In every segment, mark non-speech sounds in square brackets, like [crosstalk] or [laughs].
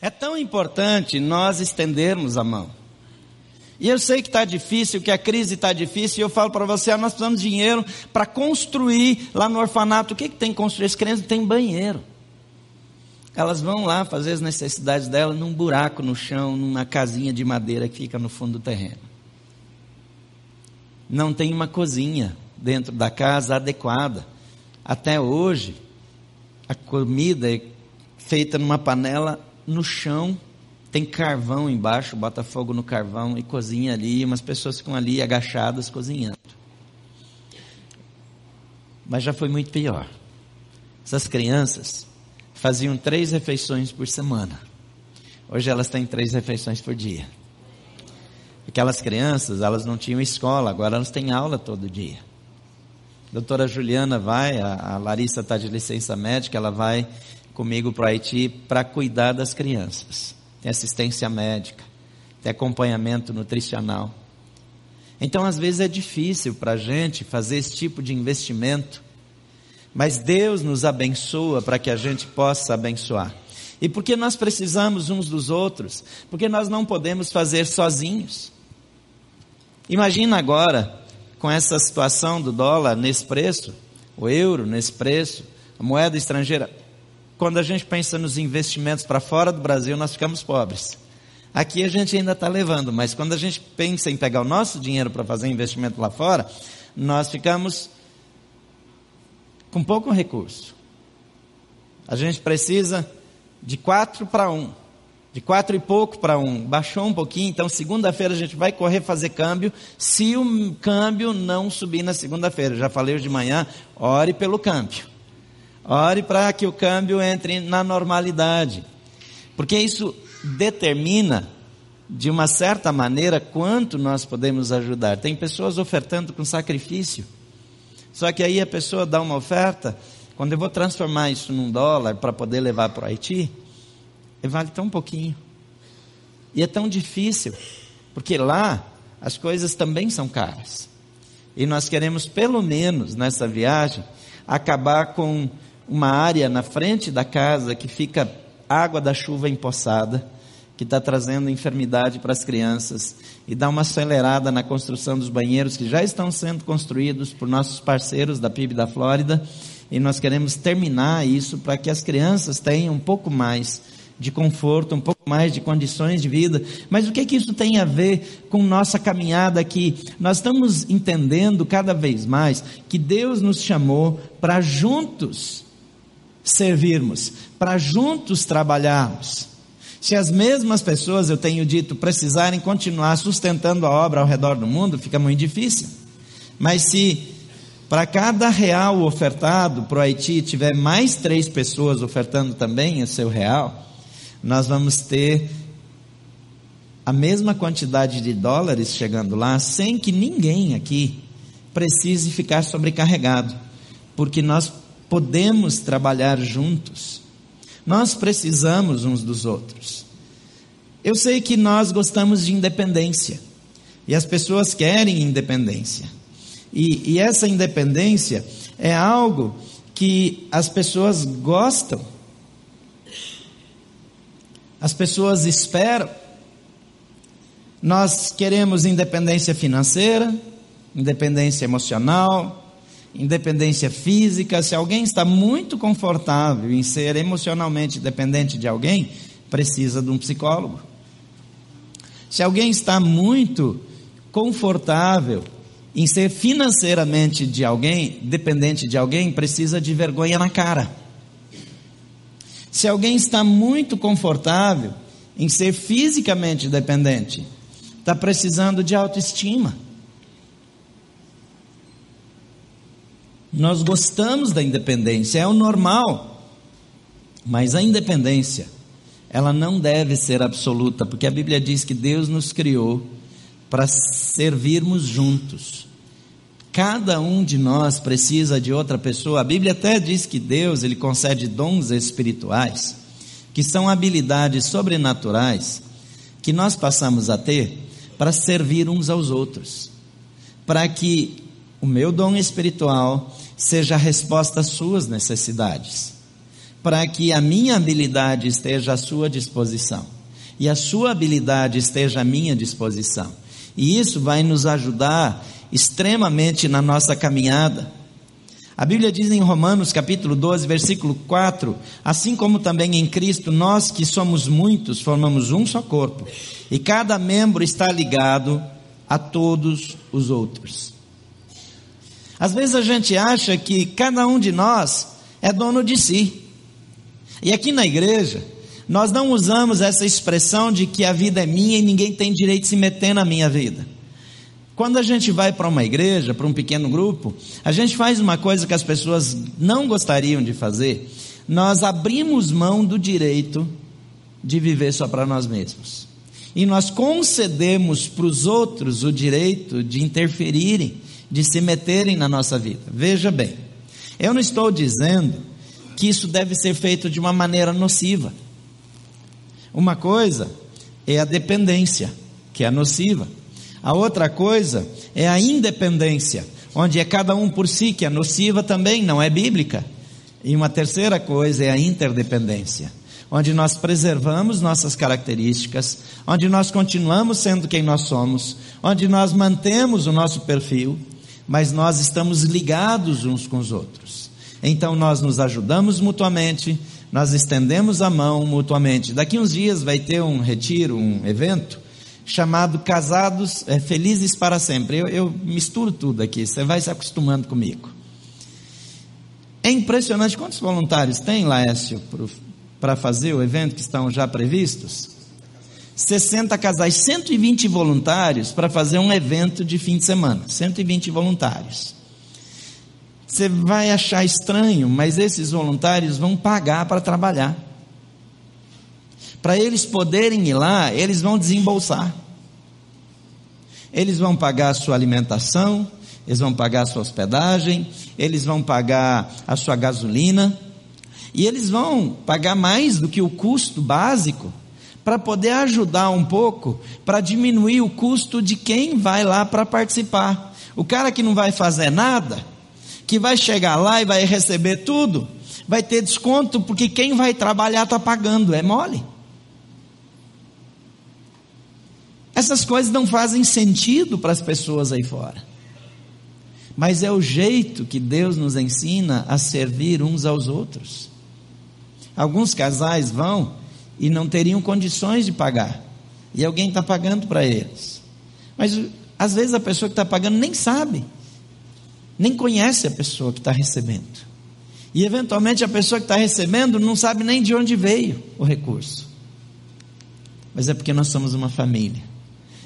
É tão importante nós estendermos a mão. E eu sei que está difícil, que a crise está difícil, e eu falo para você, ah, nós precisamos de dinheiro para construir lá no orfanato. O que, que tem que construir? As crianças têm banheiro. Elas vão lá fazer as necessidades delas num buraco no chão, numa casinha de madeira que fica no fundo do terreno. Não tem uma cozinha dentro da casa adequada. Até hoje, a comida é feita numa panela no chão, tem carvão embaixo, bota fogo no carvão e cozinha ali, umas pessoas ficam ali agachadas cozinhando. Mas já foi muito pior. Essas crianças faziam três refeições por semana. Hoje elas têm três refeições por dia. Aquelas crianças, elas não tinham escola, agora elas têm aula todo dia. Doutora Juliana vai, a Larissa está de licença médica, ela vai comigo para o Haiti para cuidar das crianças. Tem assistência médica, tem acompanhamento nutricional. Então, às vezes é difícil para a gente fazer esse tipo de investimento mas Deus nos abençoa para que a gente possa abençoar. E porque nós precisamos uns dos outros, porque nós não podemos fazer sozinhos. Imagina agora, com essa situação do dólar nesse preço, o euro nesse preço, a moeda estrangeira. Quando a gente pensa nos investimentos para fora do Brasil, nós ficamos pobres. Aqui a gente ainda está levando, mas quando a gente pensa em pegar o nosso dinheiro para fazer investimento lá fora, nós ficamos com pouco recurso. A gente precisa de quatro para um, de quatro e pouco para um. Baixou um pouquinho, então segunda-feira a gente vai correr fazer câmbio. Se o câmbio não subir na segunda-feira, já falei hoje de manhã, ore pelo câmbio. Ore para que o câmbio entre na normalidade. Porque isso determina, de uma certa maneira, quanto nós podemos ajudar. Tem pessoas ofertando com sacrifício. Só que aí a pessoa dá uma oferta, quando eu vou transformar isso num dólar para poder levar para o Haiti, vale tão pouquinho. E é tão difícil, porque lá as coisas também são caras. E nós queremos, pelo menos nessa viagem, acabar com uma área na frente da casa que fica água da chuva empoçada que está trazendo enfermidade para as crianças e dá uma acelerada na construção dos banheiros que já estão sendo construídos por nossos parceiros da PIB da Flórida e nós queremos terminar isso para que as crianças tenham um pouco mais de conforto, um pouco mais de condições de vida. Mas o que que isso tem a ver com nossa caminhada aqui? Nós estamos entendendo cada vez mais que Deus nos chamou para juntos servirmos, para juntos trabalharmos. Se as mesmas pessoas, eu tenho dito, precisarem continuar sustentando a obra ao redor do mundo, fica muito difícil. Mas se para cada real ofertado para o Haiti tiver mais três pessoas ofertando também o seu real, nós vamos ter a mesma quantidade de dólares chegando lá, sem que ninguém aqui precise ficar sobrecarregado, porque nós podemos trabalhar juntos nós precisamos uns dos outros. Eu sei que nós gostamos de independência. E as pessoas querem independência. E, e essa independência é algo que as pessoas gostam. As pessoas esperam. Nós queremos independência financeira, independência emocional, independência física. Se alguém está muito confortável em ser emocionalmente dependente de alguém, precisa de um psicólogo. Se alguém está muito confortável em ser financeiramente de alguém, dependente de alguém, precisa de vergonha na cara. Se alguém está muito confortável em ser fisicamente dependente, está precisando de autoestima. Nós gostamos da independência, é o normal. Mas a independência, ela não deve ser absoluta, porque a Bíblia diz que Deus nos criou para servirmos juntos. Cada um de nós precisa de outra pessoa. A Bíblia até diz que Deus, ele concede dons espirituais, que são habilidades sobrenaturais que nós passamos a ter para servir uns aos outros. Para que o meu dom espiritual seja a resposta às suas necessidades. para que a minha habilidade esteja à sua disposição e a sua habilidade esteja à minha disposição. E isso vai nos ajudar extremamente na nossa caminhada. A Bíblia diz em Romanos capítulo 12, versículo 4: Assim como também em Cristo, nós que somos muitos, formamos um só corpo, e cada membro está ligado a todos os outros. Às vezes a gente acha que cada um de nós é dono de si. E aqui na igreja, nós não usamos essa expressão de que a vida é minha e ninguém tem direito de se meter na minha vida. Quando a gente vai para uma igreja, para um pequeno grupo, a gente faz uma coisa que as pessoas não gostariam de fazer. Nós abrimos mão do direito de viver só para nós mesmos. E nós concedemos para os outros o direito de interferirem, de se meterem na nossa vida. Veja bem, eu não estou dizendo que isso deve ser feito de uma maneira nociva. Uma coisa é a dependência, que é nociva. A outra coisa é a independência, onde é cada um por si, que é nociva também, não é bíblica. E uma terceira coisa é a interdependência, onde nós preservamos nossas características, onde nós continuamos sendo quem nós somos, onde nós mantemos o nosso perfil, mas nós estamos ligados uns com os outros. Então nós nos ajudamos mutuamente, nós estendemos a mão mutuamente. Daqui uns dias vai ter um retiro, um evento chamado Casados é, Felizes para Sempre. Eu, eu misturo tudo aqui, você vai se acostumando comigo. É impressionante quantos voluntários tem, Laércio, para fazer o evento que estão já previstos? 60 casais, 120 voluntários para fazer um evento de fim de semana. 120 voluntários. Você vai achar estranho, mas esses voluntários vão pagar para trabalhar. Para eles poderem ir lá, eles vão desembolsar. Eles vão pagar a sua alimentação, eles vão pagar a sua hospedagem, eles vão pagar a sua gasolina, e eles vão pagar mais do que o custo básico para poder ajudar um pouco, para diminuir o custo de quem vai lá para participar. O cara que não vai fazer nada, que vai chegar lá e vai receber tudo, vai ter desconto, porque quem vai trabalhar está pagando, é mole. Essas coisas não fazem sentido para as pessoas aí fora. Mas é o jeito que Deus nos ensina a servir uns aos outros. Alguns casais vão e não teriam condições de pagar, e alguém está pagando para eles. Mas às vezes a pessoa que está pagando nem sabe nem conhece a pessoa que está recebendo. E eventualmente a pessoa que está recebendo não sabe nem de onde veio o recurso. Mas é porque nós somos uma família.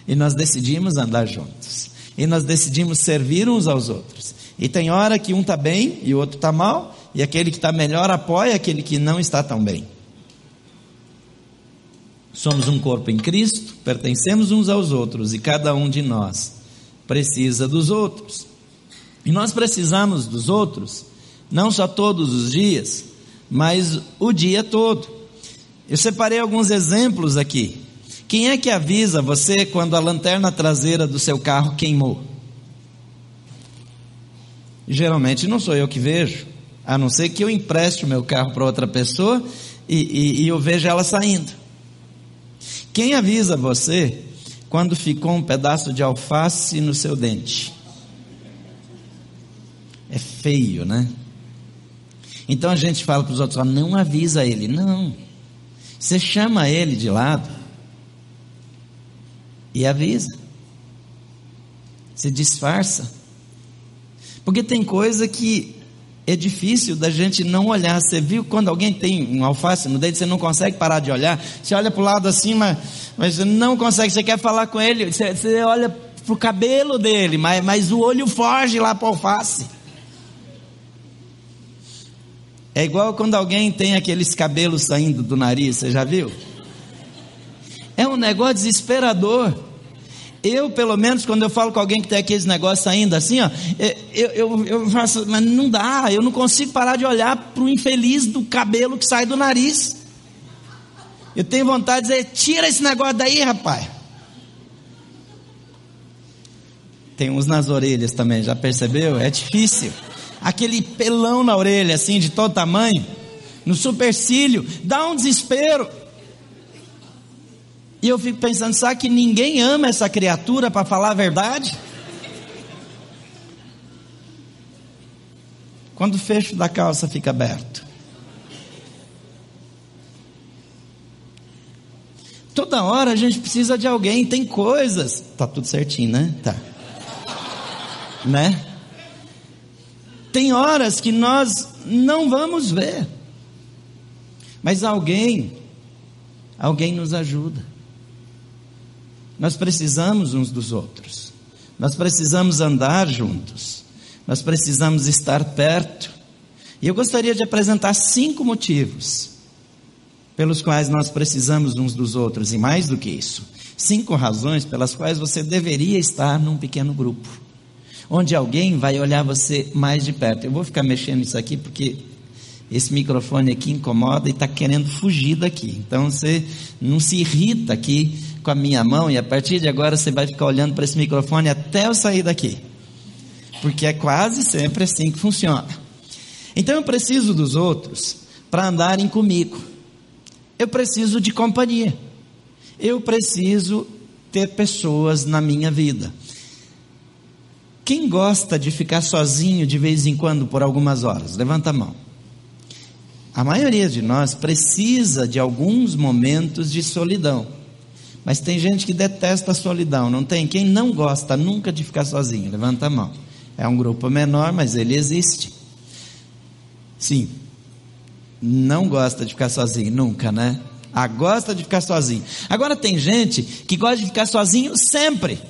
E nós decidimos andar juntos. E nós decidimos servir uns aos outros. E tem hora que um está bem e o outro está mal. E aquele que está melhor apoia aquele que não está tão bem. Somos um corpo em Cristo, pertencemos uns aos outros e cada um de nós precisa dos outros. E nós precisamos dos outros, não só todos os dias, mas o dia todo. Eu separei alguns exemplos aqui. Quem é que avisa você quando a lanterna traseira do seu carro queimou? Geralmente não sou eu que vejo, a não ser que eu empreste o meu carro para outra pessoa e, e, e eu veja ela saindo. Quem avisa você quando ficou um pedaço de alface no seu dente? é feio, né? Então a gente fala para os outros, não avisa ele. Não. Você chama ele de lado e avisa. Você disfarça. Porque tem coisa que é difícil da gente não olhar. Você viu quando alguém tem um alface no dedo, você não consegue parar de olhar. Você olha para o lado assim, mas, mas você não consegue. Você quer falar com ele, você, você olha para o cabelo dele, mas, mas o olho foge lá para o alface. É igual quando alguém tem aqueles cabelos saindo do nariz, você já viu? É um negócio desesperador. Eu, pelo menos, quando eu falo com alguém que tem aqueles negócios saindo assim, ó, eu, eu, eu faço, mas não dá, eu não consigo parar de olhar para o infeliz do cabelo que sai do nariz. Eu tenho vontade de dizer, tira esse negócio daí, rapaz. Tem uns nas orelhas também, já percebeu? É difícil aquele pelão na orelha, assim, de todo tamanho. no supercílio, dá um desespero. E eu fico pensando, sabe que ninguém ama essa criatura para falar a verdade? Quando o fecho da calça fica aberto. Toda hora a gente precisa de alguém, tem coisas. Tá tudo certinho, né? Tá. Né? Tem horas que nós não vamos ver. Mas alguém, alguém nos ajuda. Nós precisamos uns dos outros. Nós precisamos andar juntos. Nós precisamos estar perto. E eu gostaria de apresentar cinco motivos pelos quais nós precisamos uns dos outros, e mais do que isso, cinco razões pelas quais você deveria estar num pequeno grupo, onde alguém vai olhar você mais de perto. Eu vou ficar mexendo nisso aqui porque esse microfone aqui incomoda e está querendo fugir daqui. Então você não se irrita aqui com a minha mão e a partir de agora você vai ficar olhando para esse microfone até eu sair daqui. Porque é quase sempre assim que funciona. Então eu preciso dos outros para andarem comigo. Eu preciso de companhia. Eu preciso ter pessoas na minha vida. Quem gosta de ficar sozinho de vez em quando por algumas horas? Levanta a mão. A maioria de nós precisa de alguns momentos de solidão. Mas tem gente que detesta a solidão, não tem? Quem não gosta nunca de ficar sozinho? Levanta a mão. É um grupo menor, mas ele existe. Sim. Não gosta de ficar sozinho, nunca, né? Ah, gosta de ficar sozinho. Agora tem gente que gosta de ficar sozinho sempre.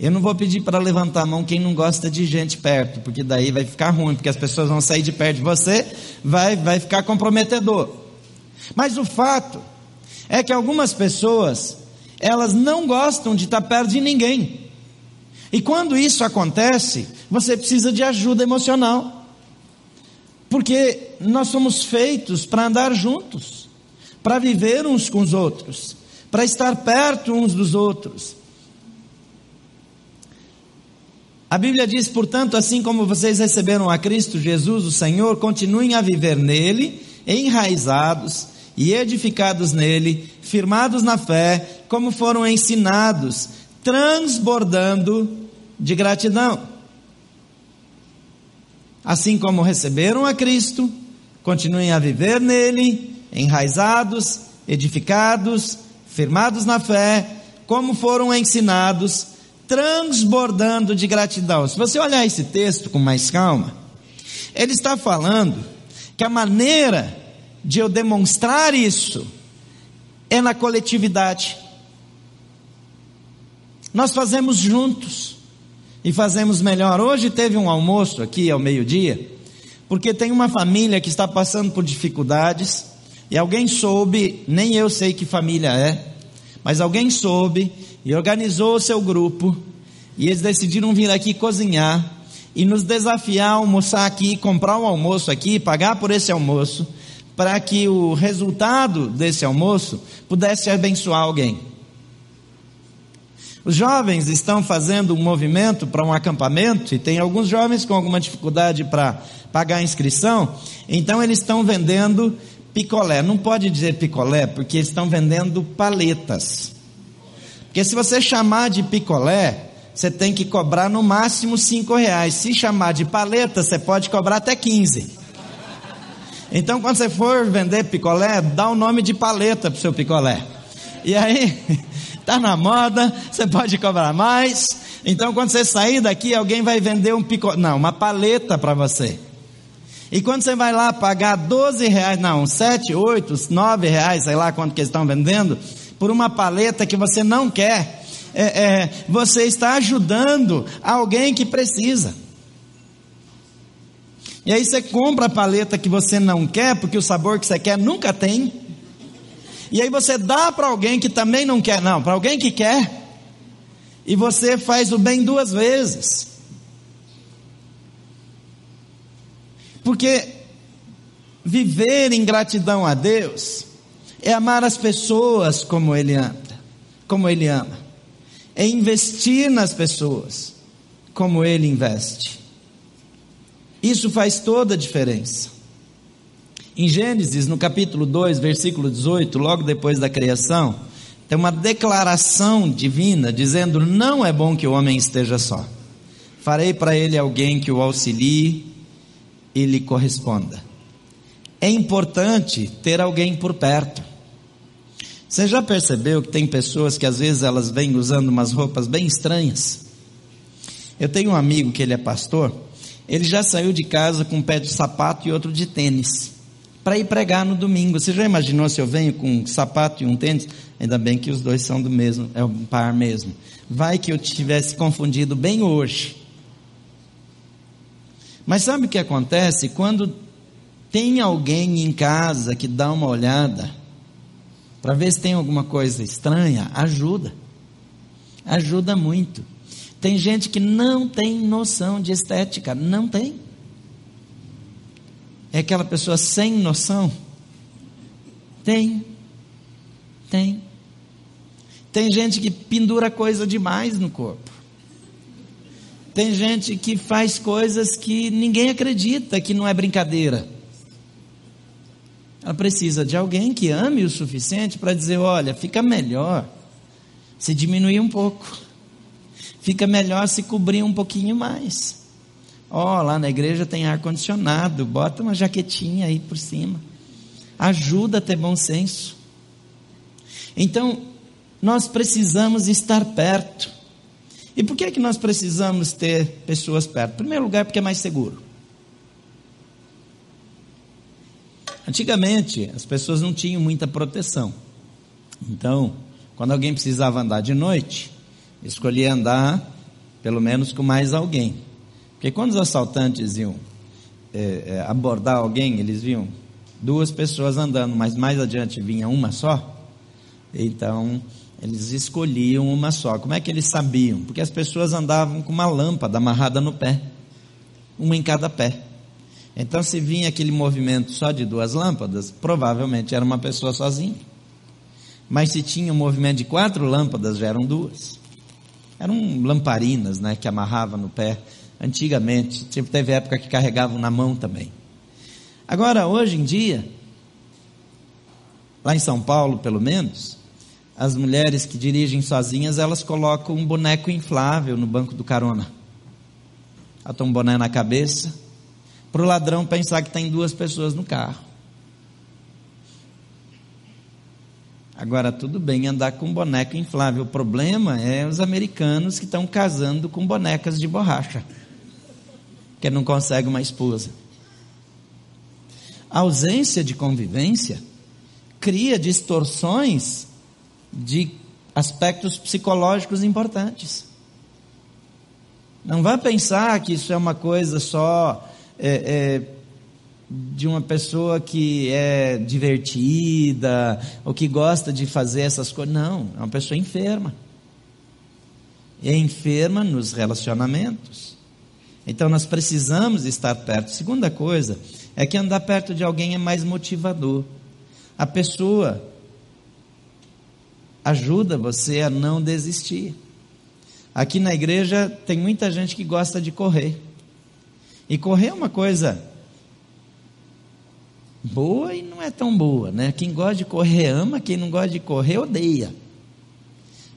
Eu não vou pedir para levantar a mão quem não gosta de gente perto, porque daí vai ficar ruim, porque as pessoas vão sair de perto de você, vai, vai ficar comprometedor. Mas o fato é que algumas pessoas, elas não gostam de estar perto de ninguém. E quando isso acontece, você precisa de ajuda emocional. Porque nós somos feitos para andar juntos, para viver uns com os outros, para estar perto uns dos outros. A Bíblia diz, portanto, assim como vocês receberam a Cristo Jesus, o Senhor, continuem a viver nele, enraizados e edificados nele, firmados na fé, como foram ensinados, transbordando de gratidão. Assim como receberam a Cristo, continuem a viver nele, enraizados, edificados, firmados na fé, como foram ensinados, transbordando de gratidão. Se você olhar esse texto com mais calma, ele está falando que a maneira de eu demonstrar isso é na coletividade. Nós fazemos juntos e fazemos melhor. Hoje teve um almoço aqui ao meio-dia, porque tem uma família que está passando por dificuldades e alguém soube, nem eu sei que família é, mas alguém soube e organizou o seu grupo, e eles decidiram vir aqui cozinhar e nos desafiar a almoçar aqui, comprar um almoço aqui, pagar por esse almoço, para que o resultado desse almoço pudesse abençoar alguém. Os jovens estão fazendo um movimento para um acampamento e tem alguns jovens com alguma dificuldade para pagar a inscrição, então eles estão vendendo picolé. Não pode dizer picolé porque eles estão vendendo paletas. Porque se você chamar de picolé, você tem que cobrar no máximo cinco reais. Se chamar de paleta, você pode cobrar até 15. Então, quando você for vender picolé, dá o nome de paleta para o seu picolé. E aí, [laughs] tá na moda, você pode cobrar mais. Então, quando você sair daqui, alguém vai vender um picolé, não, uma paleta para você. E quando você vai lá pagar 12 reais, não, 7, 8, 9 reais, sei lá quanto que eles estão vendendo, por uma paleta que você não quer, é, é, você está ajudando alguém que precisa. E aí você compra a paleta que você não quer, porque o sabor que você quer nunca tem. E aí você dá para alguém que também não quer, não, para alguém que quer. E você faz o bem duas vezes. Porque viver em gratidão a Deus é amar as pessoas como Ele ama, como Ele ama. É investir nas pessoas como Ele investe. Isso faz toda a diferença. Em Gênesis, no capítulo 2, versículo 18, logo depois da criação, tem uma declaração divina dizendo: Não é bom que o homem esteja só. Farei para ele alguém que o auxilie e lhe corresponda. É importante ter alguém por perto. Você já percebeu que tem pessoas que às vezes elas vêm usando umas roupas bem estranhas? Eu tenho um amigo que ele é pastor, ele já saiu de casa com um pé de sapato e outro de tênis, para ir pregar no domingo. Você já imaginou se eu venho com um sapato e um tênis? Ainda bem que os dois são do mesmo, é um par mesmo. Vai que eu tivesse confundido bem hoje. Mas sabe o que acontece? Quando tem alguém em casa que dá uma olhada, para ver se tem alguma coisa estranha, ajuda. Ajuda muito. Tem gente que não tem noção de estética, não tem. É aquela pessoa sem noção? Tem. Tem. Tem gente que pendura coisa demais no corpo. Tem gente que faz coisas que ninguém acredita que não é brincadeira. Ela precisa de alguém que ame o suficiente para dizer: olha, fica melhor se diminuir um pouco, fica melhor se cobrir um pouquinho mais. Ó, oh, lá na igreja tem ar-condicionado, bota uma jaquetinha aí por cima. Ajuda a ter bom senso. Então, nós precisamos estar perto. E por que, é que nós precisamos ter pessoas perto? Em primeiro lugar, porque é mais seguro. Antigamente, as pessoas não tinham muita proteção. Então, quando alguém precisava andar de noite, escolhia andar pelo menos com mais alguém. Porque quando os assaltantes iam é, é, abordar alguém, eles viam duas pessoas andando, mas mais adiante vinha uma só. Então, eles escolhiam uma só. Como é que eles sabiam? Porque as pessoas andavam com uma lâmpada amarrada no pé, uma em cada pé. Então, se vinha aquele movimento só de duas lâmpadas, provavelmente era uma pessoa sozinha. Mas se tinha um movimento de quatro lâmpadas, já eram duas. Eram lamparinas, né, que amarrava no pé. Antigamente, teve época que carregavam na mão também. Agora, hoje em dia, lá em São Paulo, pelo menos, as mulheres que dirigem sozinhas, elas colocam um boneco inflável no banco do carona. Botam um boné na cabeça, para o ladrão pensar que tem duas pessoas no carro. Agora, tudo bem andar com boneco inflável. O problema é os americanos que estão casando com bonecas de borracha, que não conseguem uma esposa. A ausência de convivência cria distorções de aspectos psicológicos importantes. Não vá pensar que isso é uma coisa só é, é, de uma pessoa que é divertida ou que gosta de fazer essas coisas. Não, é uma pessoa enferma. É enferma nos relacionamentos. Então nós precisamos estar perto. Segunda coisa é que andar perto de alguém é mais motivador. A pessoa ajuda você a não desistir. Aqui na igreja tem muita gente que gosta de correr. E correr é uma coisa boa e não é tão boa, né? Quem gosta de correr ama, quem não gosta de correr odeia.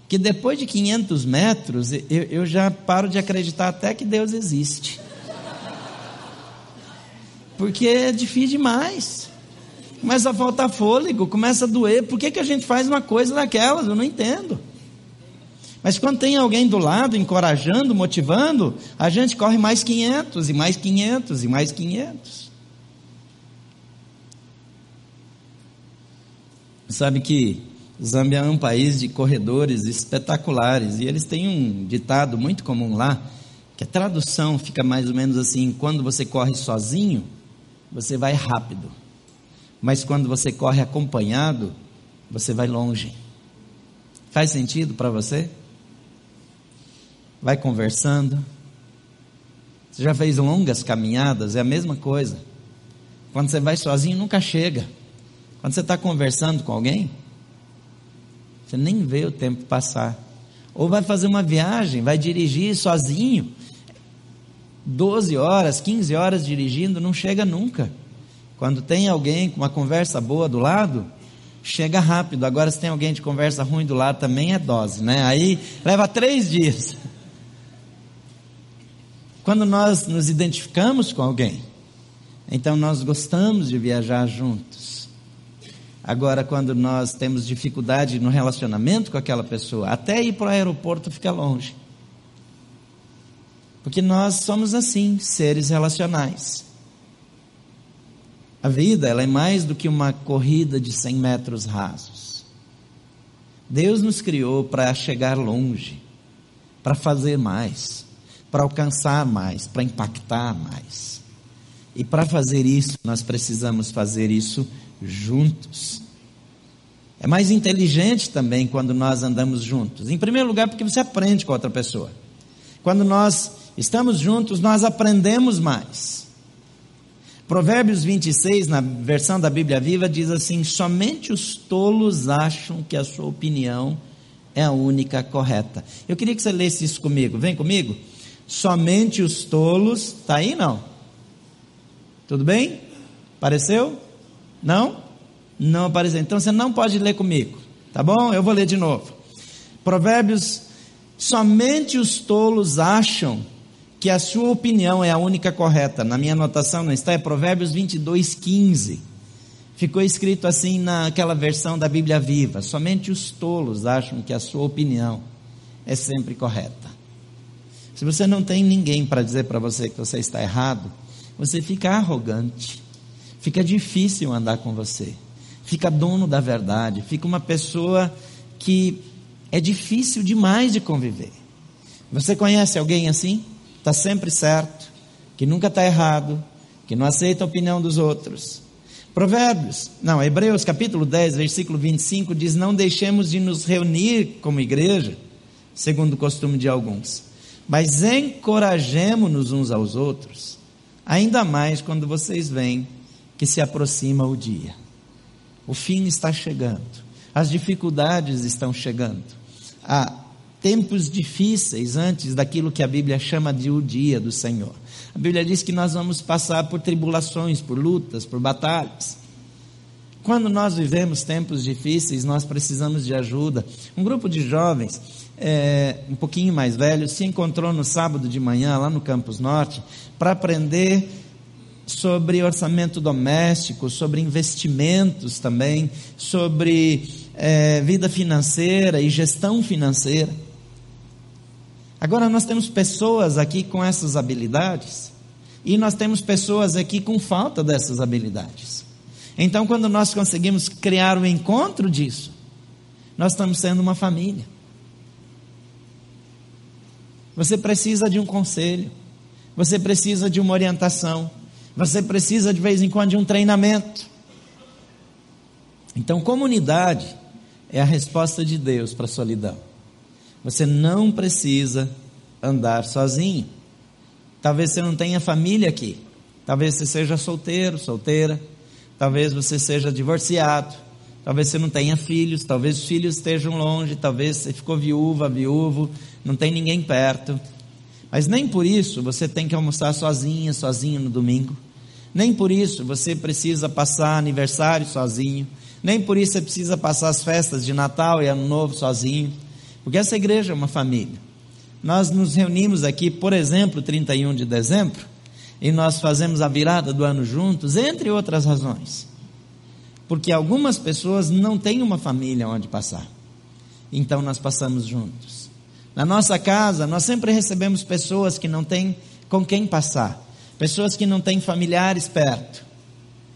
Que depois de 500 metros, eu, eu já paro de acreditar até que Deus existe. Porque é difícil demais. Começa a faltar fôlego, começa a doer. Por que, que a gente faz uma coisa daquelas? Eu não entendo. Mas quando tem alguém do lado, encorajando, motivando, a gente corre mais 500 e mais 500 e mais 500. Sabe que Zâmbia é um país de corredores espetaculares e eles têm um ditado muito comum lá, que a tradução fica mais ou menos assim: quando você corre sozinho, você vai rápido, mas quando você corre acompanhado, você vai longe. Faz sentido para você? vai conversando. Você já fez longas caminhadas? É a mesma coisa. Quando você vai sozinho, nunca chega. Quando você está conversando com alguém, você nem vê o tempo passar. Ou vai fazer uma viagem, vai dirigir sozinho. 12 horas, 15 horas dirigindo, não chega nunca. Quando tem alguém com uma conversa boa do lado, chega rápido. Agora, se tem alguém de conversa ruim do lado, também é dose, né? Aí leva três dias. Quando nós nos identificamos com alguém, então nós gostamos de viajar juntos. Agora, quando nós temos dificuldade no relacionamento com aquela pessoa, até ir para o aeroporto fica longe. Porque nós somos assim, seres relacionais. A vida, ela é mais do que uma corrida de 100 metros rasos. Deus nos criou para chegar longe, para fazer mais, para alcançar mais, para impactar mais. E para fazer isso, nós precisamos fazer isso juntos. É mais inteligente também quando nós andamos juntos. Em primeiro lugar, porque você aprende com outra pessoa. Quando nós estamos juntos, nós aprendemos mais. Provérbios 26, na versão da Bíblia Viva, diz assim: somente os tolos acham que a sua opinião é a única correta. Eu queria que você lesse isso comigo. Vem comigo. Somente os tolos. Está aí não? Tudo bem? Apareceu? Não? Não apareceu. Então você não pode ler comigo. Tá bom? Eu vou ler de novo. Provérbios. Somente os tolos acham que a sua opinião é a única correta. Na minha anotação não está, é Provérbios 22, 15. Ficou escrito assim naquela versão da Bíblia Viva: somente os tolos acham que a sua opinião é sempre correta. Se você não tem ninguém para dizer para você que você está errado, você fica arrogante, fica difícil andar com você, fica dono da verdade, fica uma pessoa que é difícil demais de conviver. Você conhece alguém assim? está sempre certo, que nunca está errado, que não aceita a opinião dos outros. Provérbios, não, Hebreus capítulo 10, versículo 25 diz: Não deixemos de nos reunir como igreja, segundo o costume de alguns, mas encorajemos-nos uns aos outros, ainda mais quando vocês veem que se aproxima o dia. O fim está chegando, as dificuldades estão chegando, a tempos difíceis antes daquilo que a Bíblia chama de o dia do Senhor. A Bíblia diz que nós vamos passar por tribulações, por lutas, por batalhas. Quando nós vivemos tempos difíceis, nós precisamos de ajuda. Um grupo de jovens, é, um pouquinho mais velhos, se encontrou no sábado de manhã, lá no Campus Norte, para aprender sobre orçamento doméstico, sobre investimentos também, sobre é, vida financeira e gestão financeira. Agora nós temos pessoas aqui com essas habilidades e nós temos pessoas aqui com falta dessas habilidades. Então, quando nós conseguimos criar o um encontro disso, nós estamos sendo uma família. Você precisa de um conselho, você precisa de uma orientação, você precisa de vez em quando de um treinamento. Então, comunidade é a resposta de Deus para a solidão. Você não precisa andar sozinho. Talvez você não tenha família aqui. Talvez você seja solteiro, solteira. Talvez você seja divorciado. Talvez você não tenha filhos. Talvez os filhos estejam longe. Talvez você ficou viúva, viúvo. Não tem ninguém perto. Mas nem por isso você tem que almoçar sozinha, sozinho no domingo. Nem por isso você precisa passar aniversário sozinho. Nem por isso você precisa passar as festas de Natal e Ano Novo sozinho. Porque essa igreja é uma família. Nós nos reunimos aqui, por exemplo, 31 de dezembro, e nós fazemos a virada do ano juntos, entre outras razões. Porque algumas pessoas não têm uma família onde passar. Então nós passamos juntos. Na nossa casa, nós sempre recebemos pessoas que não têm com quem passar, pessoas que não têm familiares perto,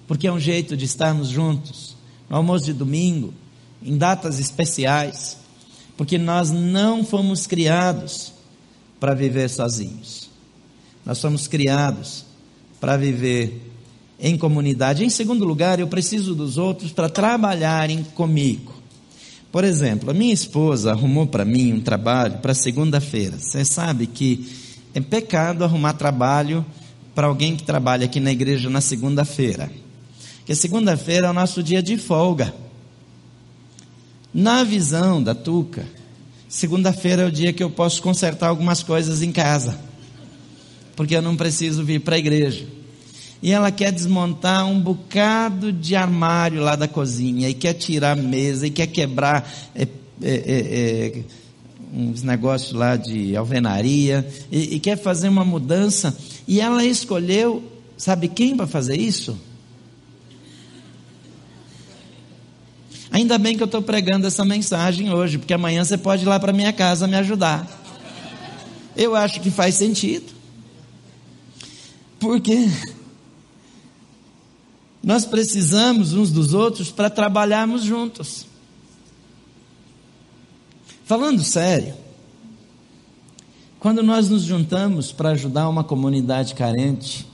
porque é um jeito de estarmos juntos, no almoço de domingo, em datas especiais porque nós não fomos criados para viver sozinhos. Nós fomos criados para viver em comunidade. Em segundo lugar, eu preciso dos outros para trabalharem comigo. Por exemplo, a minha esposa arrumou para mim um trabalho para segunda-feira. Você sabe que é pecado arrumar trabalho para alguém que trabalha aqui na igreja na segunda-feira. Porque segunda-feira é o nosso dia de folga. Na visão da Tuca, segunda-feira é o dia que eu posso consertar algumas coisas em casa. porque eu não preciso vir para a igreja. E ela quer desmontar um bocado de armário lá da cozinha, e quer tirar a mesa, e quer quebrar é, é, é, é uns negócios lá de alvenaria, e, e quer fazer uma mudança. E ela escolheu, sabe quem para fazer isso? Ainda bem que eu estou pregando essa mensagem hoje, porque amanhã você pode ir lá para minha casa me ajudar. Eu acho que faz sentido. Porque nós precisamos uns dos outros para trabalharmos juntos. Falando sério, quando nós nos juntamos para ajudar uma comunidade carente,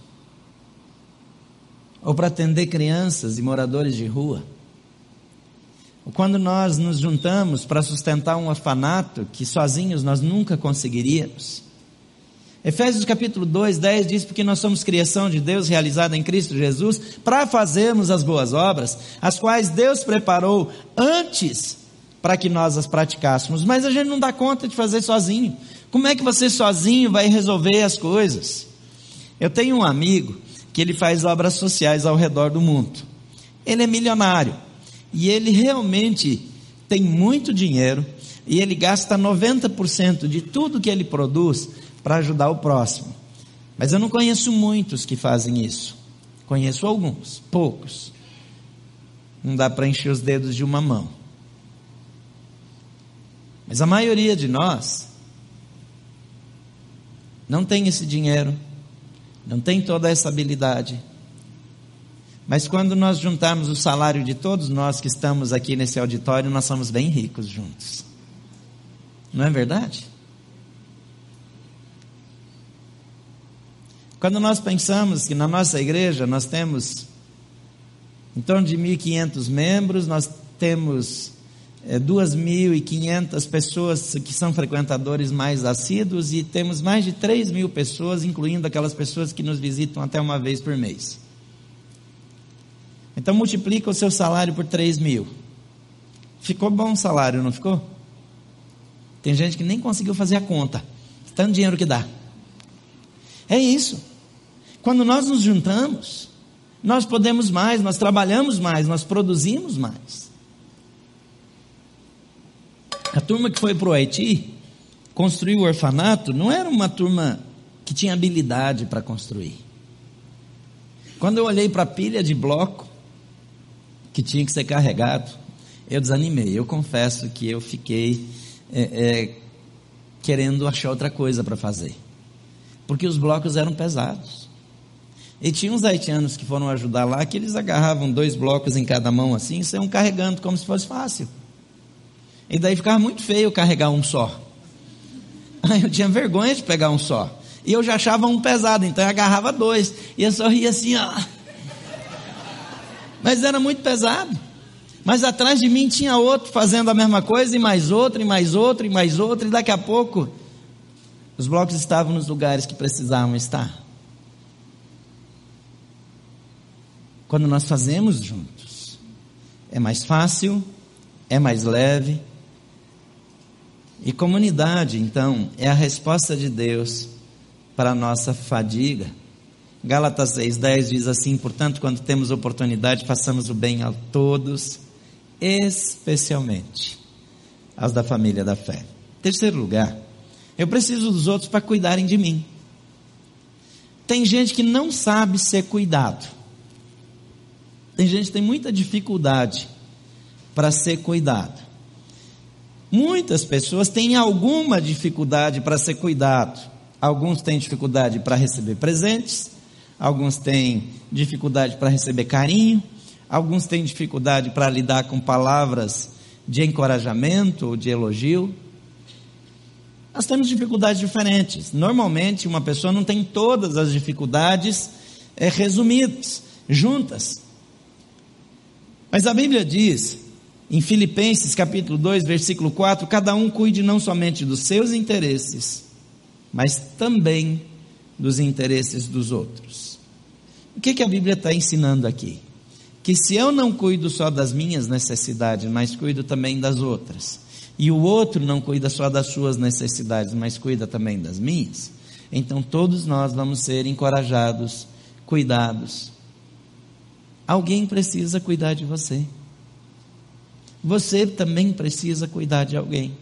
ou para atender crianças e moradores de rua, quando nós nos juntamos para sustentar um orfanato que sozinhos nós nunca conseguiríamos. Efésios capítulo 2, 10 diz: Porque nós somos criação de Deus realizada em Cristo Jesus, para fazermos as boas obras, as quais Deus preparou antes para que nós as praticássemos. Mas a gente não dá conta de fazer sozinho. Como é que você sozinho vai resolver as coisas? Eu tenho um amigo que ele faz obras sociais ao redor do mundo. Ele é milionário. E ele realmente tem muito dinheiro e ele gasta 90% de tudo que ele produz para ajudar o próximo. Mas eu não conheço muitos que fazem isso. Conheço alguns, poucos. Não dá para encher os dedos de uma mão. Mas a maioria de nós não tem esse dinheiro, não tem toda essa habilidade mas quando nós juntarmos o salário de todos nós que estamos aqui nesse auditório, nós somos bem ricos juntos. Não é verdade? Quando nós pensamos que na nossa igreja nós temos em torno de 1.500 membros, nós temos é, 2.500 pessoas que são frequentadores mais assíduos e temos mais de 3 mil pessoas, incluindo aquelas pessoas que nos visitam até uma vez por mês. Então multiplica o seu salário por 3 mil. Ficou bom o salário, não ficou? Tem gente que nem conseguiu fazer a conta. Tanto dinheiro que dá. É isso. Quando nós nos juntamos, nós podemos mais, nós trabalhamos mais, nós produzimos mais. A turma que foi para o Haiti construir o orfanato não era uma turma que tinha habilidade para construir. Quando eu olhei para a pilha de bloco, que tinha que ser carregado, eu desanimei. Eu confesso que eu fiquei é, é, querendo achar outra coisa para fazer, porque os blocos eram pesados. E tinha uns haitianos que foram ajudar lá que eles agarravam dois blocos em cada mão assim e saiam carregando como se fosse fácil. E daí ficava muito feio carregar um só. Aí eu tinha vergonha de pegar um só. E eu já achava um pesado, então eu agarrava dois. E eu sorria assim, ó. Mas era muito pesado. Mas atrás de mim tinha outro fazendo a mesma coisa, e mais outro, e mais outro, e mais outro, e daqui a pouco os blocos estavam nos lugares que precisavam estar. Quando nós fazemos juntos, é mais fácil, é mais leve. E comunidade, então, é a resposta de Deus para a nossa fadiga. Gálatas 6,10 diz assim: portanto, quando temos oportunidade, façamos o bem a todos, especialmente aos da família da fé. Terceiro lugar, eu preciso dos outros para cuidarem de mim. Tem gente que não sabe ser cuidado. Tem gente que tem muita dificuldade para ser cuidado. Muitas pessoas têm alguma dificuldade para ser cuidado. Alguns têm dificuldade para receber presentes, alguns têm dificuldade para receber carinho, alguns têm dificuldade para lidar com palavras de encorajamento ou de elogio. Nós temos dificuldades diferentes. Normalmente, uma pessoa não tem todas as dificuldades é, resumidas, juntas. Mas a Bíblia diz, em Filipenses capítulo 2, versículo 4, cada um cuide não somente dos seus interesses, mas também dos interesses dos outros. O que, que a Bíblia está ensinando aqui? Que se eu não cuido só das minhas necessidades, mas cuido também das outras, e o outro não cuida só das suas necessidades, mas cuida também das minhas, então todos nós vamos ser encorajados, cuidados. Alguém precisa cuidar de você. Você também precisa cuidar de alguém.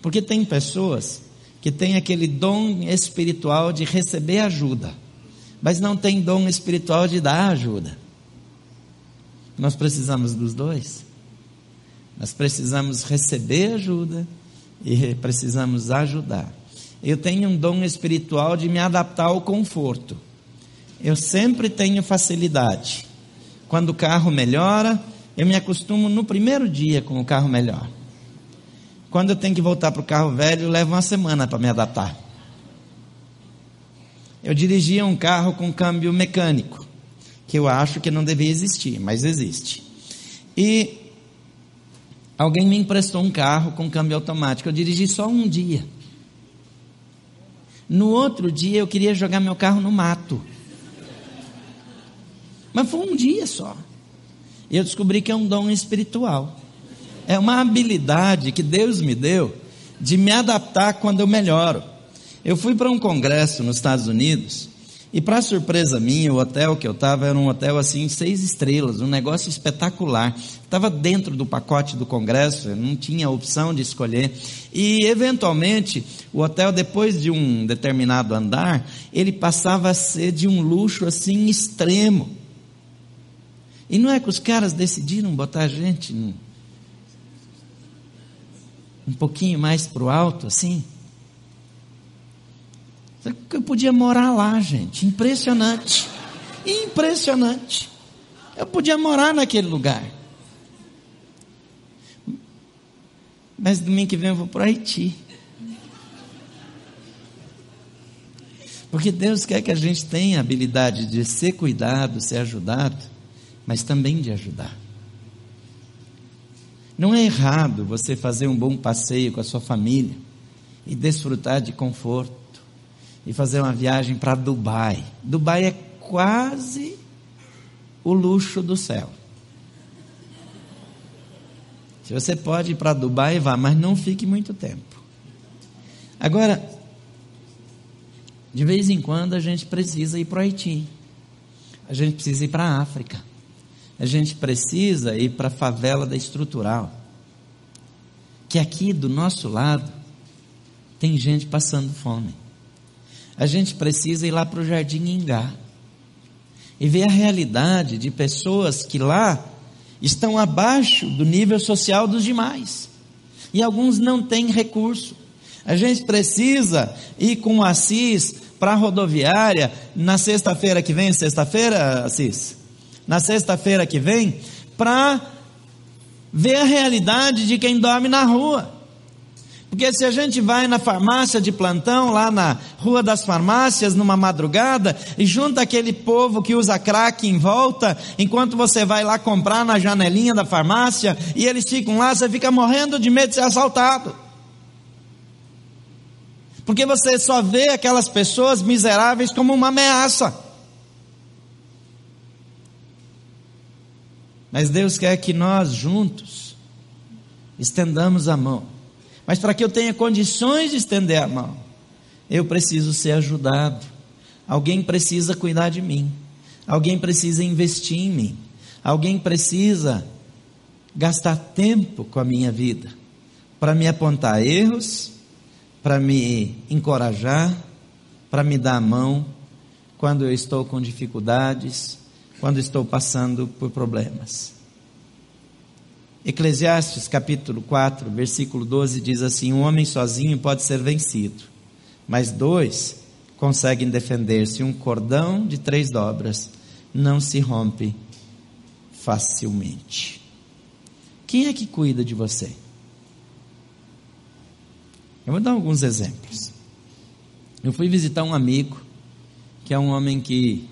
Porque tem pessoas que têm aquele dom espiritual de receber ajuda, mas não tem dom espiritual de dar ajuda. Nós precisamos dos dois. Nós precisamos receber ajuda e precisamos ajudar. Eu tenho um dom espiritual de me adaptar ao conforto. Eu sempre tenho facilidade. Quando o carro melhora, eu me acostumo no primeiro dia com o carro melhor. Quando eu tenho que voltar para o carro velho, leva uma semana para me adaptar. Eu dirigia um carro com câmbio mecânico, que eu acho que não devia existir, mas existe. E alguém me emprestou um carro com câmbio automático. Eu dirigi só um dia. No outro dia eu queria jogar meu carro no mato. Mas foi um dia só. E eu descobri que é um dom espiritual. É uma habilidade que Deus me deu de me adaptar quando eu melhoro. Eu fui para um congresso nos Estados Unidos e para surpresa minha, o hotel que eu estava era um hotel assim, seis estrelas, um negócio espetacular. Estava dentro do pacote do congresso, não tinha opção de escolher. E eventualmente, o hotel, depois de um determinado andar, ele passava a ser de um luxo assim extremo. E não é que os caras decidiram botar a gente um, pouquinho mais para o alto, assim? Eu podia morar lá, gente. Impressionante. Impressionante. Eu podia morar naquele lugar. Mas domingo que vem eu vou para Haiti. Porque Deus quer que a gente tenha a habilidade de ser cuidado, ser ajudado, mas também de ajudar. Não é errado você fazer um bom passeio com a sua família e desfrutar de conforto e fazer uma viagem para Dubai. Dubai é quase o luxo do céu. Se você pode ir para Dubai, vá, mas não fique muito tempo. Agora, de vez em quando a gente precisa ir para o Haiti. A gente precisa ir para a África. A gente precisa ir para a favela da estrutural. Que aqui do nosso lado tem gente passando fome a gente precisa ir lá para o Jardim Ingá e ver a realidade de pessoas que lá estão abaixo do nível social dos demais. E alguns não têm recurso. A gente precisa ir com o Assis para a rodoviária na sexta-feira que vem, sexta-feira, Assis? Na sexta-feira que vem, para ver a realidade de quem dorme na rua. Porque se a gente vai na farmácia de plantão, lá na Rua das Farmácias, numa madrugada, e junta aquele povo que usa crack em volta, enquanto você vai lá comprar na janelinha da farmácia, e eles ficam lá, você fica morrendo de medo de ser assaltado. Porque você só vê aquelas pessoas miseráveis como uma ameaça. Mas Deus quer que nós juntos estendamos a mão mas para que eu tenha condições de estender a mão, eu preciso ser ajudado. Alguém precisa cuidar de mim. Alguém precisa investir em mim. Alguém precisa gastar tempo com a minha vida para me apontar erros, para me encorajar, para me dar a mão quando eu estou com dificuldades, quando estou passando por problemas. Eclesiastes capítulo 4, versículo 12 diz assim: Um homem sozinho pode ser vencido, mas dois conseguem defender-se. Um cordão de três dobras não se rompe facilmente. Quem é que cuida de você? Eu vou dar alguns exemplos. Eu fui visitar um amigo, que é um homem que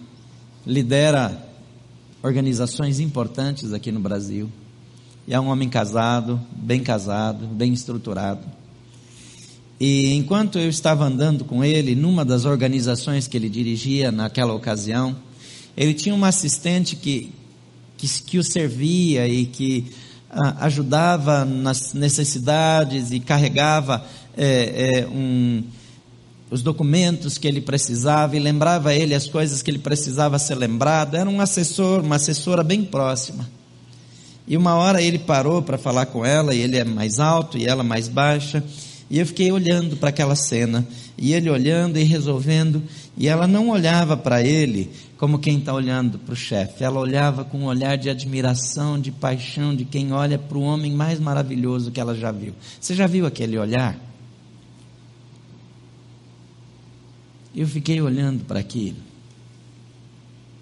lidera organizações importantes aqui no Brasil. E é um homem casado, bem casado, bem estruturado. E enquanto eu estava andando com ele, numa das organizações que ele dirigia naquela ocasião, ele tinha uma assistente que, que, que o servia e que ah, ajudava nas necessidades e carregava é, é, um, os documentos que ele precisava e lembrava ele as coisas que ele precisava ser lembrado. Era um assessor, uma assessora bem próxima. E uma hora ele parou para falar com ela, e ele é mais alto e ela mais baixa, e eu fiquei olhando para aquela cena, e ele olhando e resolvendo, e ela não olhava para ele como quem está olhando para o chefe, ela olhava com um olhar de admiração, de paixão, de quem olha para o homem mais maravilhoso que ela já viu. Você já viu aquele olhar? Eu fiquei olhando para aquilo.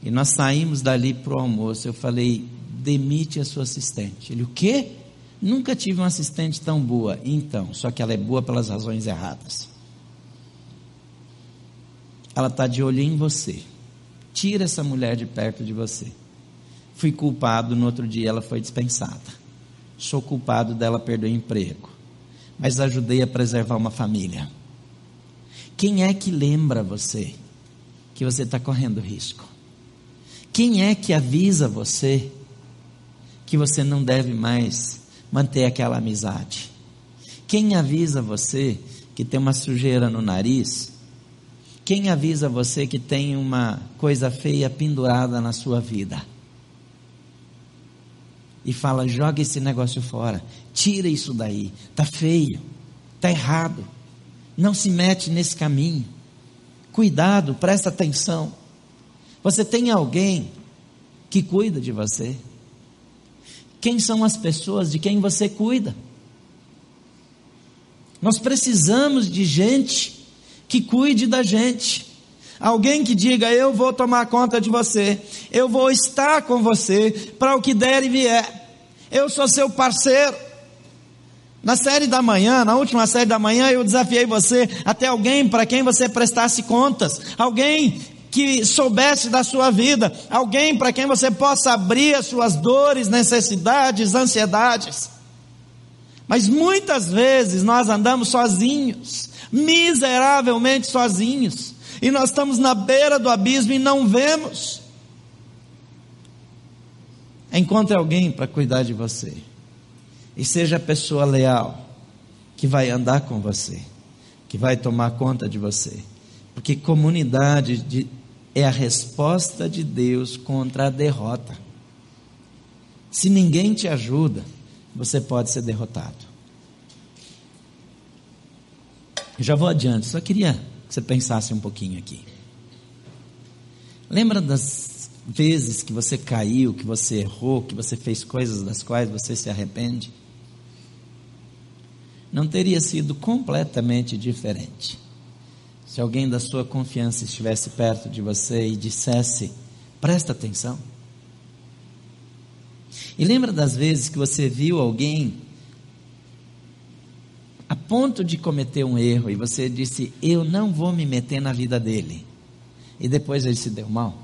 E nós saímos dali para o almoço. Eu falei: demite a sua assistente. Ele, o quê? Nunca tive uma assistente tão boa. Então, só que ela é boa pelas razões erradas. Ela está de olho em você. Tira essa mulher de perto de você. Fui culpado, no outro dia ela foi dispensada. Sou culpado dela perder o emprego. Mas ajudei a preservar uma família. Quem é que lembra você que você está correndo risco? Quem é que avisa você que você não deve mais manter aquela amizade? Quem avisa você que tem uma sujeira no nariz? Quem avisa você que tem uma coisa feia pendurada na sua vida? E fala: joga esse negócio fora, tira isso daí, tá feio, tá errado. Não se mete nesse caminho. Cuidado, presta atenção. Você tem alguém que cuida de você? Quem são as pessoas de quem você cuida? Nós precisamos de gente que cuide da gente. Alguém que diga: Eu vou tomar conta de você, eu vou estar com você para o que der e vier, eu sou seu parceiro. Na série da manhã, na última série da manhã, eu desafiei você até alguém para quem você prestasse contas, alguém que soubesse da sua vida, alguém para quem você possa abrir as suas dores, necessidades, ansiedades. Mas muitas vezes nós andamos sozinhos, miseravelmente sozinhos, e nós estamos na beira do abismo e não vemos. Encontre alguém para cuidar de você. E seja a pessoa leal que vai andar com você, que vai tomar conta de você. Porque comunidade de, é a resposta de Deus contra a derrota. Se ninguém te ajuda, você pode ser derrotado. já vou adiante, só queria que você pensasse um pouquinho aqui. Lembra das vezes que você caiu, que você errou, que você fez coisas das quais você se arrepende? Não teria sido completamente diferente. Se alguém da sua confiança estivesse perto de você e dissesse: presta atenção. E lembra das vezes que você viu alguém a ponto de cometer um erro e você disse: Eu não vou me meter na vida dele. E depois ele se deu mal?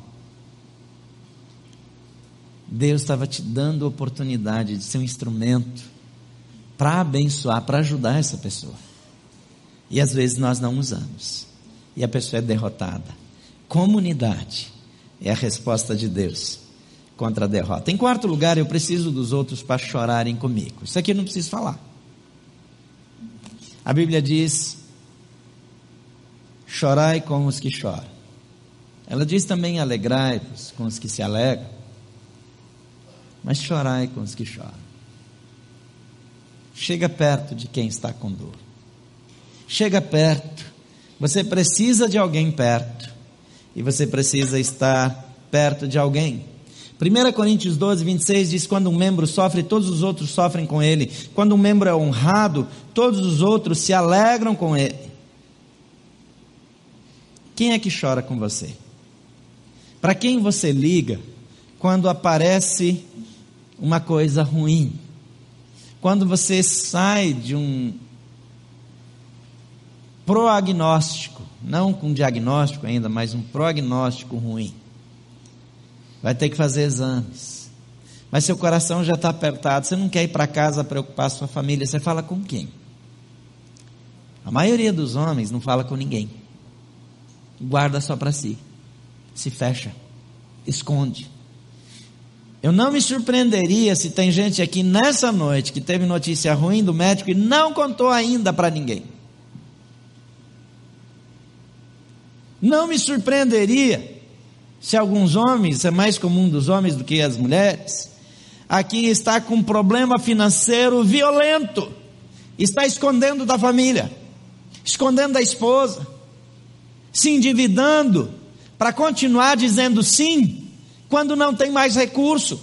Deus estava te dando a oportunidade de ser um instrumento para abençoar, para ajudar essa pessoa. E às vezes nós não usamos. E a pessoa é derrotada. Comunidade é a resposta de Deus contra a derrota. Em quarto lugar, eu preciso dos outros para chorarem comigo. Isso aqui eu não preciso falar. A Bíblia diz: chorai com os que choram. Ela diz também: alegrai-vos com os que se alegram. Mas chorai com os que choram. Chega perto de quem está com dor. Chega perto. Você precisa de alguém perto. E você precisa estar perto de alguém. 1 Coríntios 12, 26 diz: Quando um membro sofre, todos os outros sofrem com ele. Quando um membro é honrado, todos os outros se alegram com ele. Quem é que chora com você? Para quem você liga quando aparece uma coisa ruim? Quando você sai de um prognóstico, não com diagnóstico ainda, mas um prognóstico ruim, vai ter que fazer exames. Mas seu coração já está apertado, você não quer ir para casa preocupar sua família, você fala com quem? A maioria dos homens não fala com ninguém. Guarda só para si. Se fecha. Esconde. Eu não me surpreenderia se tem gente aqui nessa noite que teve notícia ruim do médico e não contou ainda para ninguém. Não me surpreenderia se alguns homens, é mais comum dos homens do que as mulheres, aqui está com um problema financeiro violento, está escondendo da família, escondendo da esposa, se endividando para continuar dizendo sim quando não tem mais recurso.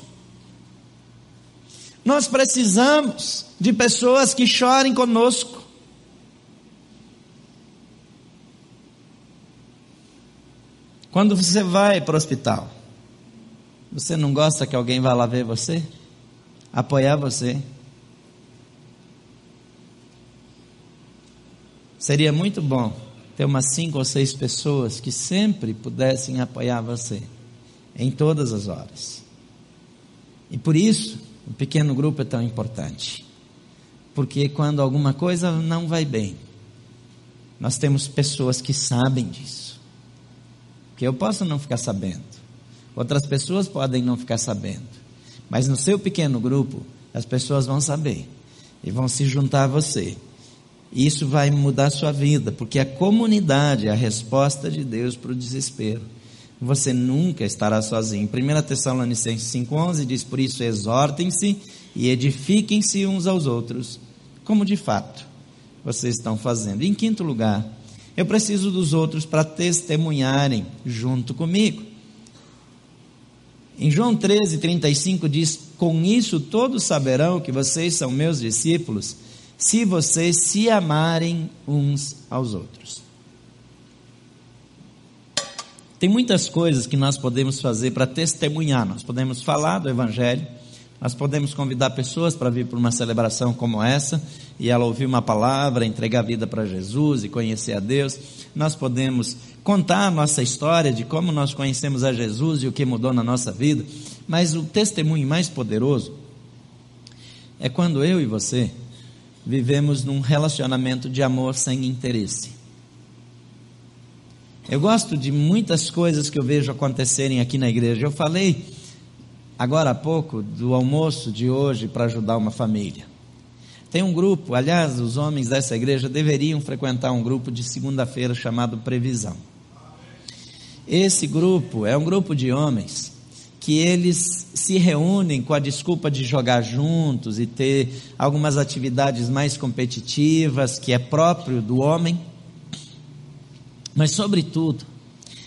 Nós precisamos de pessoas que chorem conosco. Quando você vai para o hospital, você não gosta que alguém vá lá ver você? Apoiar você? Seria muito bom ter umas cinco ou seis pessoas que sempre pudessem apoiar você, em todas as horas. E por isso, o pequeno grupo é tão importante. Porque quando alguma coisa não vai bem, nós temos pessoas que sabem disso. Que eu posso não ficar sabendo, outras pessoas podem não ficar sabendo, mas no seu pequeno grupo, as pessoas vão saber e vão se juntar a você. Isso vai mudar a sua vida, porque a comunidade é a resposta de Deus para o desespero. Você nunca estará sozinho. 1 Tessalonicenses 5,11 diz: Por isso exortem-se e edifiquem-se uns aos outros, como de fato vocês estão fazendo. Em quinto lugar, eu preciso dos outros para testemunharem junto comigo. Em João 13, 35 diz: Com isso todos saberão que vocês são meus discípulos, se vocês se amarem uns aos outros. Tem muitas coisas que nós podemos fazer para testemunhar. Nós podemos falar do Evangelho, nós podemos convidar pessoas para vir para uma celebração como essa e ela ouvir uma palavra, entregar a vida para Jesus e conhecer a Deus. Nós podemos contar a nossa história de como nós conhecemos a Jesus e o que mudou na nossa vida. Mas o testemunho mais poderoso é quando eu e você vivemos num relacionamento de amor sem interesse. Eu gosto de muitas coisas que eu vejo acontecerem aqui na igreja. Eu falei agora há pouco do almoço de hoje para ajudar uma família. Tem um grupo, aliás, os homens dessa igreja deveriam frequentar um grupo de segunda-feira chamado Previsão. Esse grupo é um grupo de homens que eles se reúnem com a desculpa de jogar juntos e ter algumas atividades mais competitivas, que é próprio do homem. Mas, sobretudo,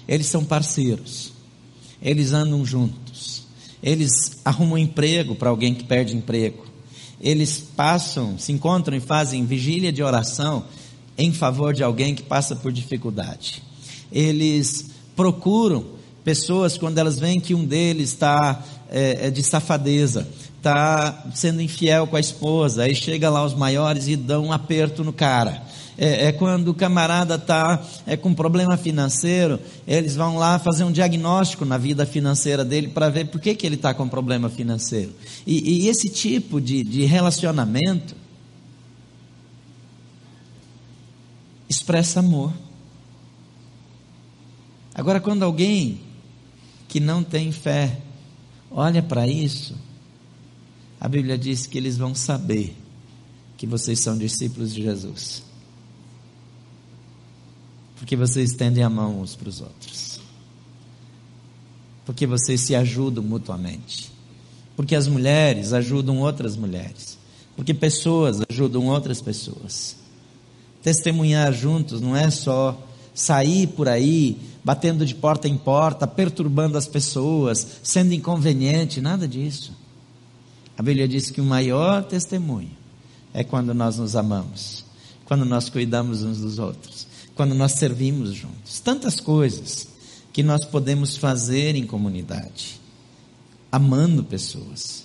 eles são parceiros, eles andam juntos, eles arrumam emprego para alguém que perde emprego, eles passam, se encontram e fazem vigília de oração em favor de alguém que passa por dificuldade. Eles procuram pessoas quando elas veem que um deles está é, de safadeza, está sendo infiel com a esposa, aí chega lá os maiores e dão um aperto no cara é, é quando o camarada está é, com problema financeiro, eles vão lá fazer um diagnóstico na vida financeira dele para ver por que, que ele está com problema financeiro. E, e esse tipo de, de relacionamento expressa amor. Agora, quando alguém que não tem fé olha para isso, a Bíblia diz que eles vão saber que vocês são discípulos de Jesus porque vocês estendem a mão uns para os outros. Porque vocês se ajudam mutuamente. Porque as mulheres ajudam outras mulheres. Porque pessoas ajudam outras pessoas. Testemunhar juntos não é só sair por aí, batendo de porta em porta, perturbando as pessoas, sendo inconveniente, nada disso. A Bíblia diz que o maior testemunho é quando nós nos amamos, quando nós cuidamos uns dos outros quando nós servimos juntos. Tantas coisas que nós podemos fazer em comunidade, amando pessoas,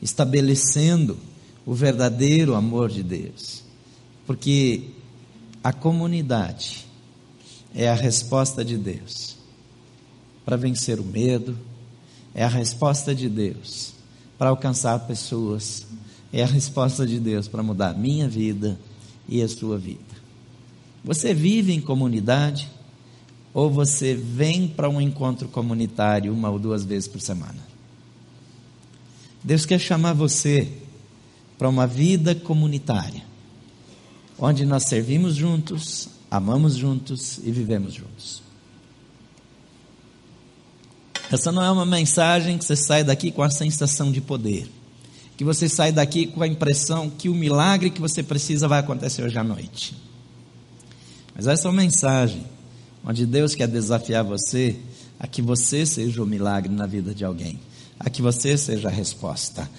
estabelecendo o verdadeiro amor de Deus, porque a comunidade é a resposta de Deus para vencer o medo, é a resposta de Deus para alcançar pessoas, é a resposta de Deus para mudar a minha vida e a sua vida. Você vive em comunidade ou você vem para um encontro comunitário uma ou duas vezes por semana? Deus quer chamar você para uma vida comunitária, onde nós servimos juntos, amamos juntos e vivemos juntos. Essa não é uma mensagem que você sai daqui com a sensação de poder. Que você sai daqui com a impressão que o milagre que você precisa vai acontecer hoje à noite. Mas essa é uma mensagem onde Deus quer desafiar você a que você seja o milagre na vida de alguém, a que você seja a resposta.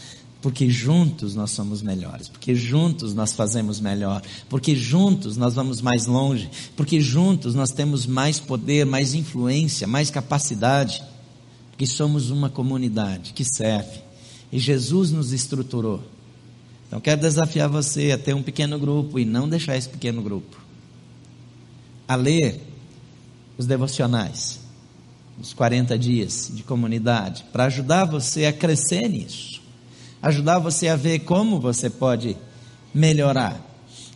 Porque juntos nós somos melhores, porque juntos nós fazemos melhor, porque juntos nós vamos mais longe, porque juntos nós temos mais poder, mais influência, mais capacidade, porque somos uma comunidade que serve e Jesus nos estruturou. Então quero desafiar você a ter um pequeno grupo e não deixar esse pequeno grupo a ler os devocionais, os 40 dias de comunidade, para ajudar você a crescer nisso ajudar você a ver como você pode melhorar.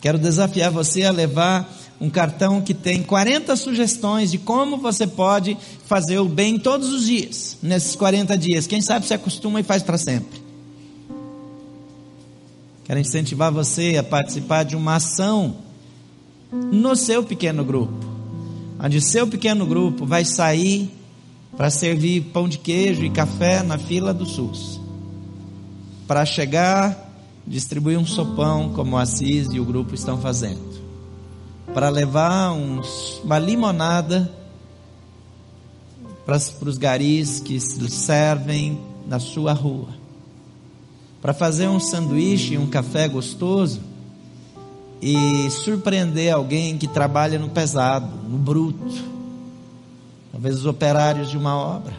Quero desafiar você a levar um cartão que tem 40 sugestões de como você pode fazer o bem todos os dias, nesses 40 dias. Quem sabe se acostuma e faz para sempre. Quero incentivar você a participar de uma ação no seu pequeno grupo, onde seu pequeno grupo vai sair para servir pão de queijo e café na fila do SUS. Para chegar, distribuir um sopão, como o Assis e o grupo estão fazendo, para levar uns, uma limonada para, para os garis que servem na sua rua, para fazer um sanduíche e um café gostoso e surpreender alguém que trabalha no pesado, no bruto, talvez os operários de uma obra.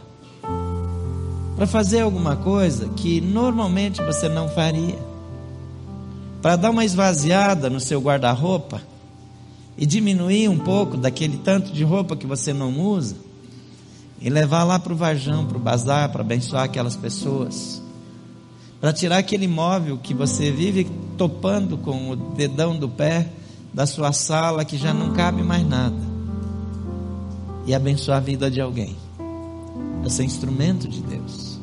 Para fazer alguma coisa que normalmente você não faria, para dar uma esvaziada no seu guarda-roupa e diminuir um pouco daquele tanto de roupa que você não usa e levar lá para o varjão, para o bazar, para abençoar aquelas pessoas, para tirar aquele móvel que você vive topando com o dedão do pé da sua sala que já não cabe mais nada e abençoar a vida de alguém. Você é instrumento de Deus.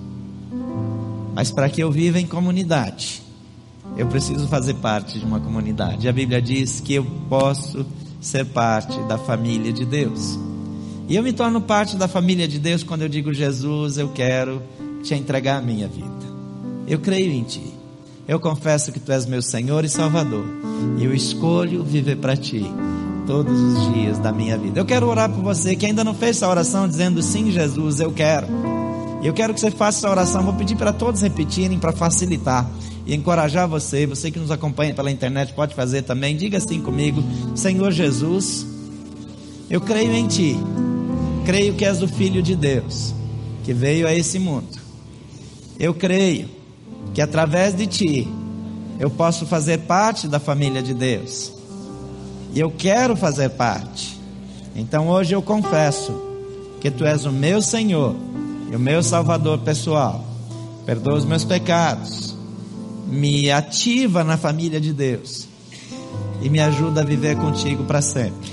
Mas para que eu viva em comunidade, eu preciso fazer parte de uma comunidade. A Bíblia diz que eu posso ser parte da família de Deus. E eu me torno parte da família de Deus quando eu digo, Jesus, eu quero te entregar a minha vida. Eu creio em ti. Eu confesso que tu és meu Senhor e Salvador. E eu escolho viver para ti todos os dias da minha vida. Eu quero orar por você que ainda não fez essa oração dizendo sim, Jesus, eu quero. Eu quero que você faça essa oração. Vou pedir para todos repetirem para facilitar e encorajar você. Você que nos acompanha pela internet pode fazer também. Diga assim comigo: Senhor Jesus, eu creio em Ti. Creio que és o Filho de Deus que veio a esse mundo. Eu creio que através de Ti eu posso fazer parte da família de Deus. E eu quero fazer parte. Então hoje eu confesso que Tu és o meu Senhor e o meu Salvador pessoal. Perdoa os meus pecados. Me ativa na família de Deus. E me ajuda a viver contigo para sempre.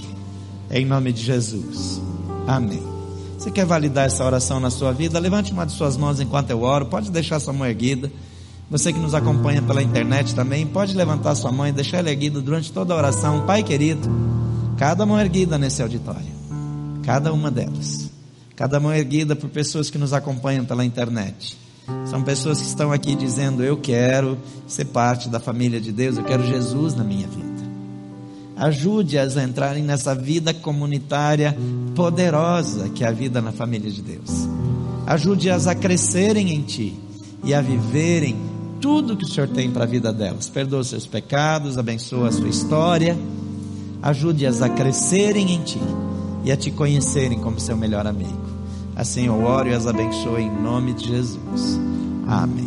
Em nome de Jesus. Amém. Você quer validar essa oração na sua vida? Levante uma de suas mãos enquanto eu oro. Pode deixar sua mão erguida. Você que nos acompanha pela internet também, pode levantar sua mão e deixar ela erguida durante toda a oração. Pai querido, cada mão erguida nesse auditório. Cada uma delas. Cada mão erguida por pessoas que nos acompanham pela internet. São pessoas que estão aqui dizendo: Eu quero ser parte da família de Deus, eu quero Jesus na minha vida. Ajude-as a entrarem nessa vida comunitária poderosa que é a vida na família de Deus. Ajude-as a crescerem em Ti e a viverem tudo que o Senhor tem para a vida delas. Perdoa os seus pecados, abençoa a sua história. Ajude-as a crescerem em Ti e a Te conhecerem como seu melhor amigo. Assim eu oro e as abençoo em nome de Jesus. Amém.